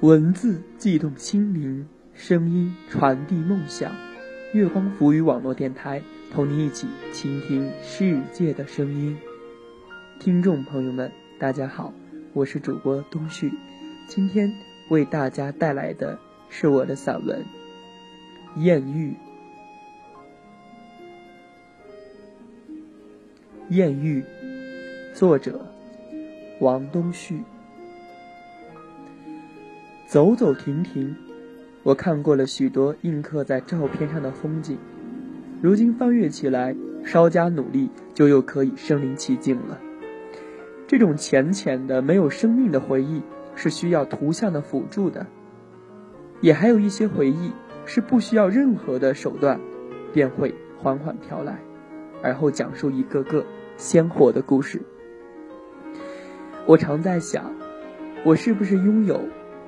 文字悸动心灵，声音传递梦想。月光浮语网络电台，同你一起倾听世界的声音。听众朋友们，大家好，我是主播东旭，今天为大家带来的是我的散文《艳遇》。艳遇，作者王东旭。走走停停，我看过了许多印刻在照片上的风景，如今翻阅起来，稍加努力就又可以身临其境了。这种浅浅的、没有生命的回忆，是需要图像的辅助的；也还有一些回忆是不需要任何的手段，便会缓缓飘来，而后讲述一个个鲜活的故事。我常在想，我是不是拥有？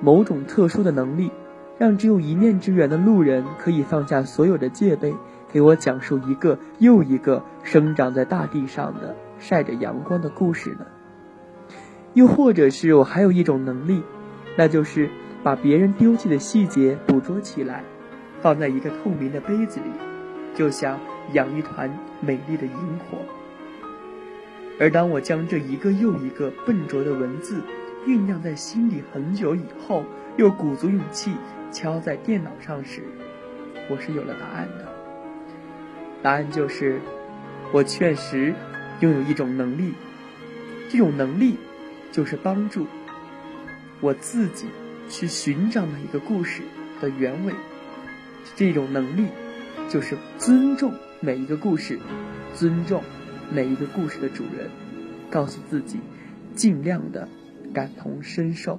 某种特殊的能力，让只有一面之缘的路人可以放下所有的戒备，给我讲述一个又一个生长在大地上的晒着阳光的故事呢？又或者是我还有一种能力，那就是把别人丢弃的细节捕捉起来，放在一个透明的杯子里，就像养一团美丽的萤火。而当我将这一个又一个笨拙的文字，酝酿在心里很久以后，又鼓足勇气敲在电脑上时，我是有了答案的。答案就是，我确实拥有一种能力，这种能力就是帮助我自己去寻找每一个故事的原委。这种能力就是尊重每一个故事，尊重每一个故事的主人，告诉自己，尽量的。感同身受。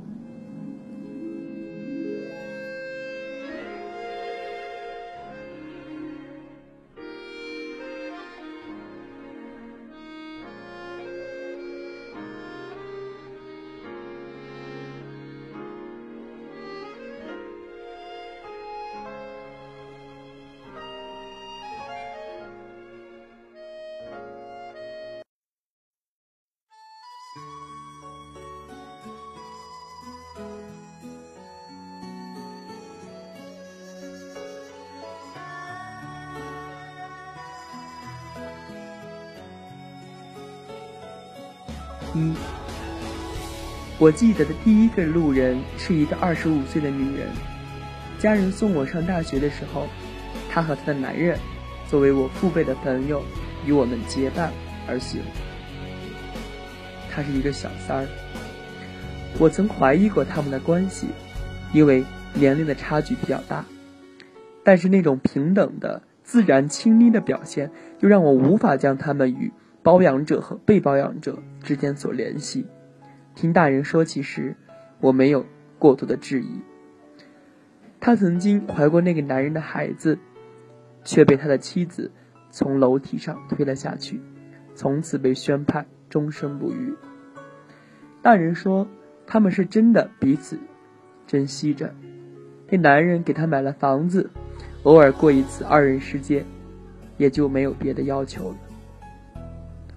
一，我记得的第一个路人是一个二十五岁的女人，家人送我上大学的时候，她和她的男人作为我父辈的朋友与我们结伴而行。她是一个小三儿，我曾怀疑过他们的关系，因为年龄的差距比较大，但是那种平等的自然亲昵的表现，又让我无法将他们与。包养者和被包养者之间所联系，听大人说起时，我没有过多的质疑。他曾经怀过那个男人的孩子，却被他的妻子从楼梯上推了下去，从此被宣判终生不育。大人说他们是真的彼此珍惜着，那男人给他买了房子，偶尔过一次二人世界，也就没有别的要求了。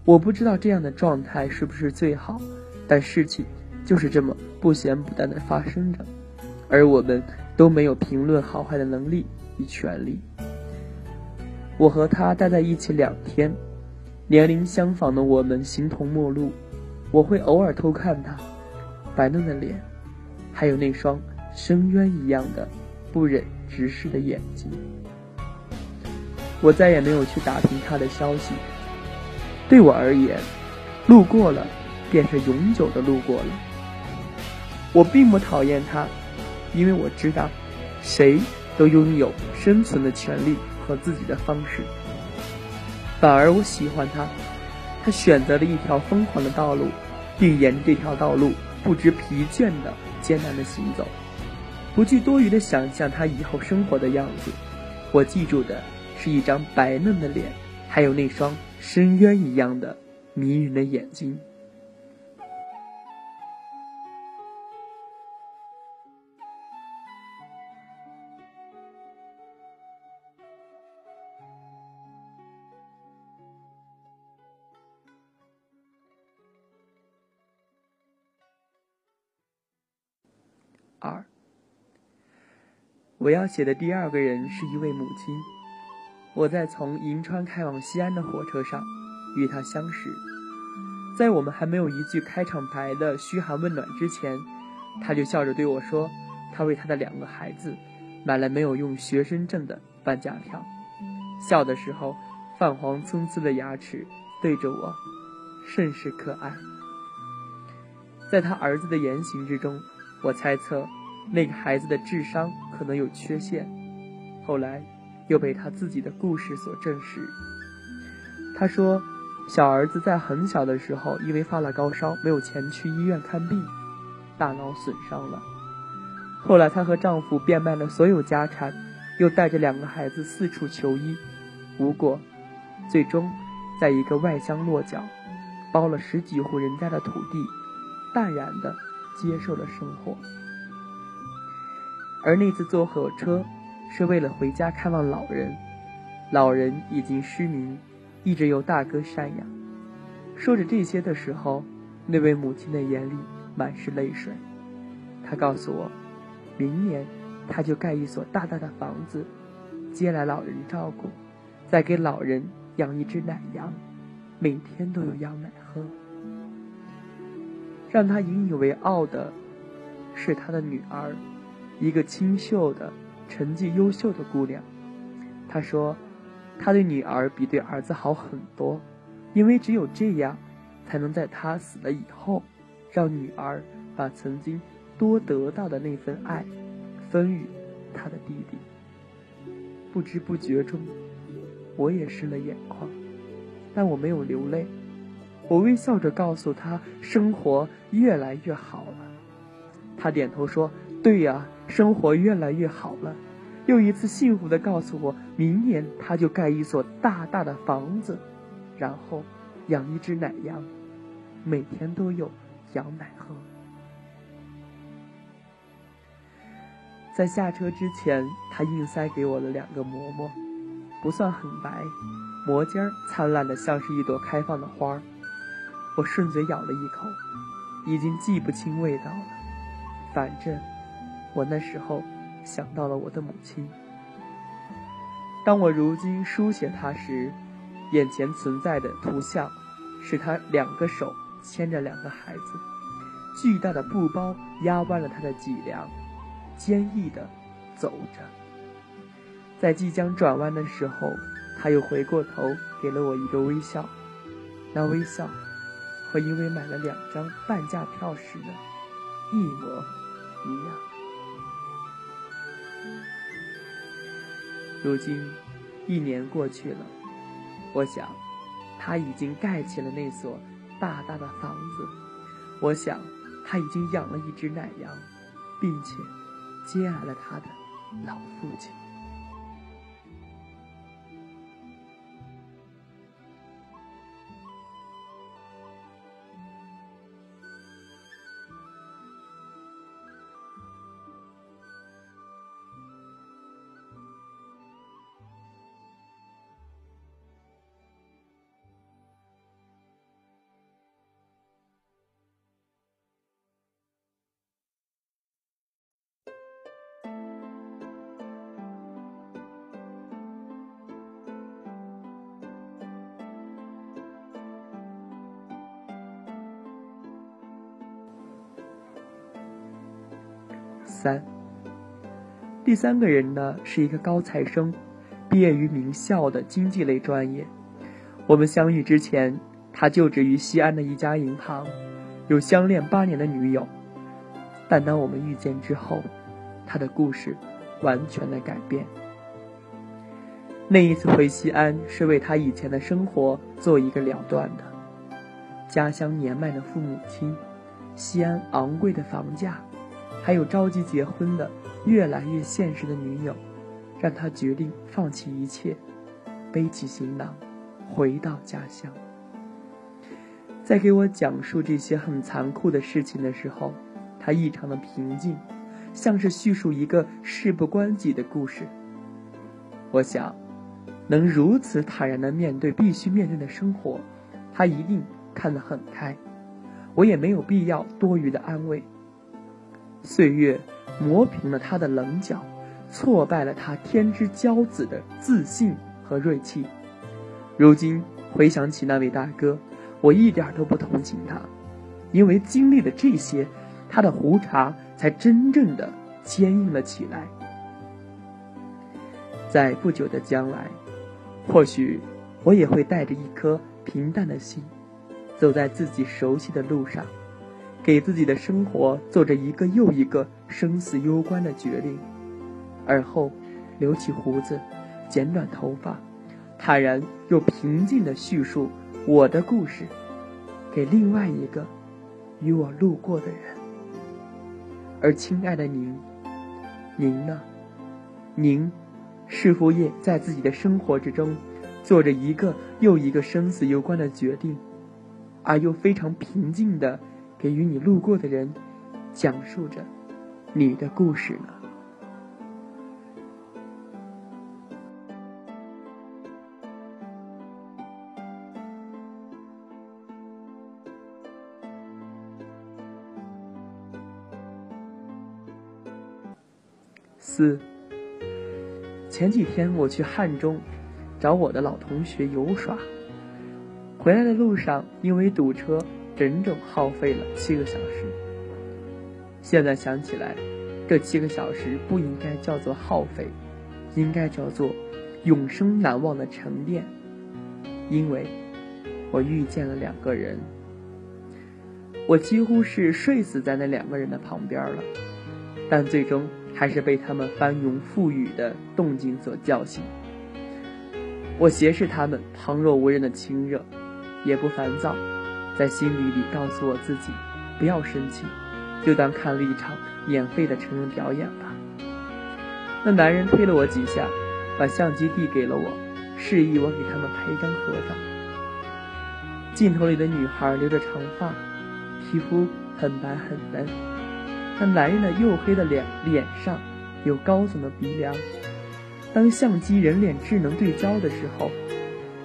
我不知道这样的状态是不是最好，但事情就是这么不咸不淡的发生着，而我们都没有评论好坏的能力与权利。我和他待在一起两天，年龄相仿的我们形同陌路。我会偶尔偷看他白嫩的脸，还有那双深渊一样的不忍直视的眼睛。我再也没有去打听他的消息。对我而言，路过了，便是永久的路过了。我并不讨厌他，因为我知道，谁都拥有生存的权利和自己的方式。反而我喜欢他，他选择了一条疯狂的道路，并沿着这条道路不知疲倦的艰难的行走，不去多余的想象他以后生活的样子。我记住的是一张白嫩的脸，还有那双。深渊一样的迷人的眼睛。二，我要写的第二个人是一位母亲。我在从银川开往西安的火车上与他相识，在我们还没有一句开场白的嘘寒问暖之前，他就笑着对我说：“他为他的两个孩子买了没有用学生证的半价票。”笑的时候，泛黄参差的牙齿对着我，甚是可爱。在他儿子的言行之中，我猜测那个孩子的智商可能有缺陷。后来又被他自己的故事所证实。他说，小儿子在很小的时候因为发了高烧，没有钱去医院看病，大脑损伤了。后来她和丈夫变卖了所有家产，又带着两个孩子四处求医，无果，最终在一个外乡落脚，包了十几户人家的土地。淡然地接受了生活，而那次坐火车是为了回家看望老人，老人已经失明，一直由大哥赡养。说着这些的时候，那位母亲的眼里满是泪水。她告诉我，明年她就盖一所大大的房子，接来老人照顾，再给老人养一只奶羊，每天都有羊奶喝。让他引以为傲的，是他的女儿，一个清秀的、成绩优秀的姑娘。她说，她对女儿比对儿子好很多，因为只有这样，才能在她死了以后，让女儿把曾经多得到的那份爱，分予他的弟弟。不知不觉中，我也湿了眼眶，但我没有流泪。我微笑着告诉他：“生活越来越好了。”他点头说：“对呀，生活越来越好了。”又一次幸福的告诉我：“明年他就盖一所大大的房子，然后养一只奶羊，每天都有羊奶喝。”在下车之前，他硬塞给我了两个馍馍，不算很白，馍尖儿灿烂的像是一朵开放的花儿。我顺嘴咬了一口，已经记不清味道了。反正，我那时候想到了我的母亲。当我如今书写她时，眼前存在的图像，是她两个手牵着两个孩子，巨大的布包压弯了她的脊梁，坚毅地走着。在即将转弯的时候，她又回过头给了我一个微笑，那微笑。和因为买了两张半价票时的一模一样。如今一年过去了，我想他已经盖起了那所大大的房子，我想他已经养了一只奶羊，并且接来了他的老父亲。三，第三个人呢是一个高材生，毕业于名校的经济类专业。我们相遇之前，他就职于西安的一家银行，有相恋八年的女友。但当我们遇见之后，他的故事完全的改变。那一次回西安是为他以前的生活做一个了断的。家乡年迈的父母亲，西安昂贵的房价。还有着急结婚的、越来越现实的女友，让他决定放弃一切，背起行囊，回到家乡。在给我讲述这些很残酷的事情的时候，他异常的平静，像是叙述一个事不关己的故事。我想，能如此坦然的面对必须面对的生活，他一定看得很开。我也没有必要多余的安慰。岁月磨平了他的棱角，挫败了他天之骄子的自信和锐气。如今回想起那位大哥，我一点都不同情他，因为经历了这些，他的胡茬才真正的坚硬了起来。在不久的将来，或许我也会带着一颗平淡的心，走在自己熟悉的路上，给自己的生活做着一个又一个生死攸关的决定，而后留起胡子，剪短头发。坦然又平静地叙述我的故事，给另外一个与我路过的人。而亲爱的您，您呢？您是否也在自己的生活之中，做着一个又一个生死攸关的决定，而又非常平静地给与你路过的人讲述着你的故事呢？四，前几天我去汉中找我的老同学游耍，回来的路上因为堵车，整整耗费了七个小时。现在想起来，这七个小时不应该叫做耗费，应该叫做永生难忘的沉淀，因为我遇见了两个人，我几乎是睡死在那两个人的旁边了，但最终。还是被他们翻涌覆雨的动静所叫醒。我斜视他们旁若无人的亲热，也不烦躁，在心里里告诉我自己，不要生气，就当看了一场免费的成人表演吧。那男人推了我几下，把相机递给了我，示意我给他们拍一张合照。镜头里的女孩留着长发，皮肤很白很嫩。那男人的黝黑的脸脸上有高耸的鼻梁。当相机人脸智能对焦的时候，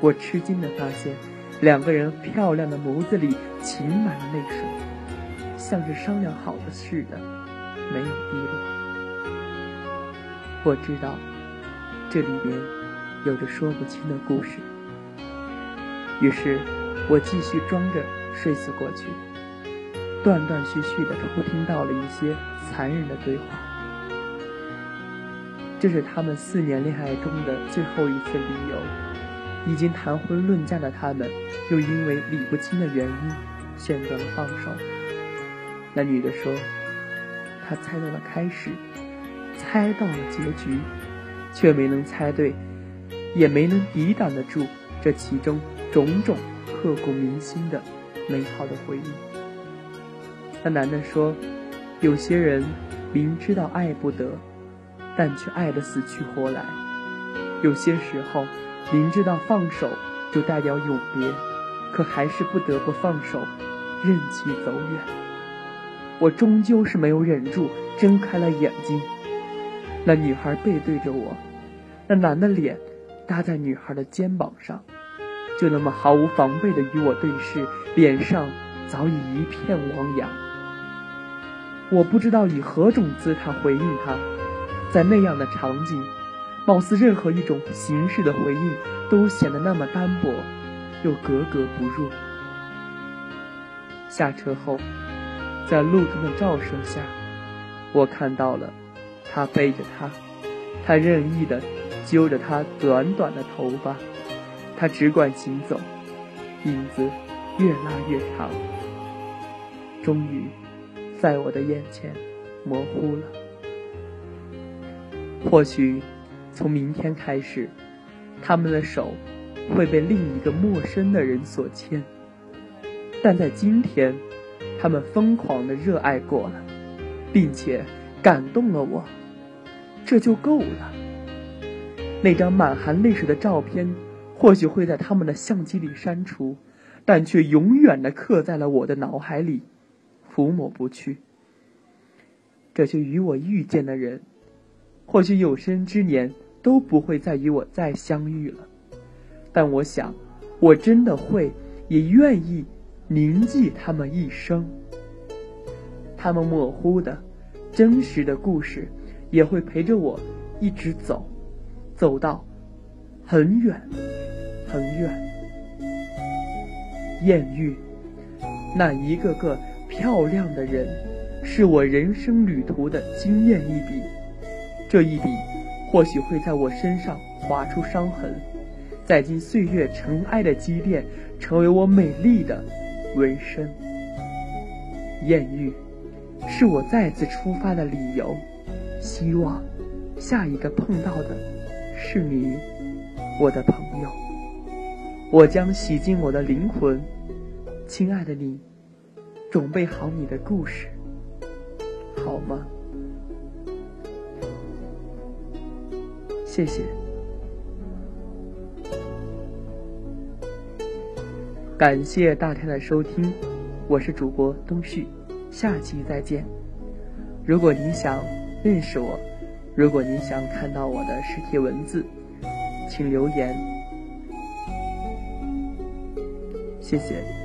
我吃惊的发现，两个人漂亮的眸子里噙满了泪水，像是商量好的似的，没有滴落。我知道，这里面有着说不清的故事。于是，我继续装着睡死过去。断断续续的偷听到了一些残忍的对话，这是他们四年恋爱中的最后一次旅游。已经谈婚论嫁的他们，又因为理不清的原因选择了放手。那女的说：“她猜到了开始，猜到了结局，却没能猜对，也没能抵挡得住这其中种种刻骨铭心的美好的回忆。”那男的说：“有些人明知道爱不得，但却爱得死去活来；有些时候明知道放手就代表永别，可还是不得不放手，任其走远。”我终究是没有忍住，睁开了眼睛。那女孩背对着我，那男的脸搭在女孩的肩膀上，就那么毫无防备的与我对视，脸上早已一片汪洋。我不知道以何种姿态回应他，在那样的场景，貌似任何一种形式的回应都显得那么单薄，又格格不入。下车后，在路灯的照射下，我看到了他背着他，他任意的揪着他短短的头发，他只管行走，影子越拉越长，终于。在我的眼前模糊了。或许从明天开始，他们的手会被另一个陌生的人所牵，但在今天，他们疯狂的热爱过了，并且感动了我，这就够了。那张满含泪水的照片，或许会在他们的相机里删除，但却永远的刻在了我的脑海里。抚摸不去，这就与我遇见的人，或许有生之年都不会再与我再相遇了。但我想，我真的会，也愿意铭记他们一生。他们模糊的、真实的故事，也会陪着我一直走，走到很远很远。艳遇，那一个个漂亮的人，是我人生旅途的惊艳一笔。这一笔，或许会在我身上划出伤痕，在经岁月尘埃的积淀，成为我美丽的纹身。艳遇，是我再次出发的理由。希望，下一个碰到的，是你，我的朋友。我将洗净我的灵魂，亲爱的你，准备好你的故事，好吗？谢谢，感谢大家的收听，我是主播东旭，下期再见。如果您想认识我，如果您想看到我的实体文字，请留言。谢谢。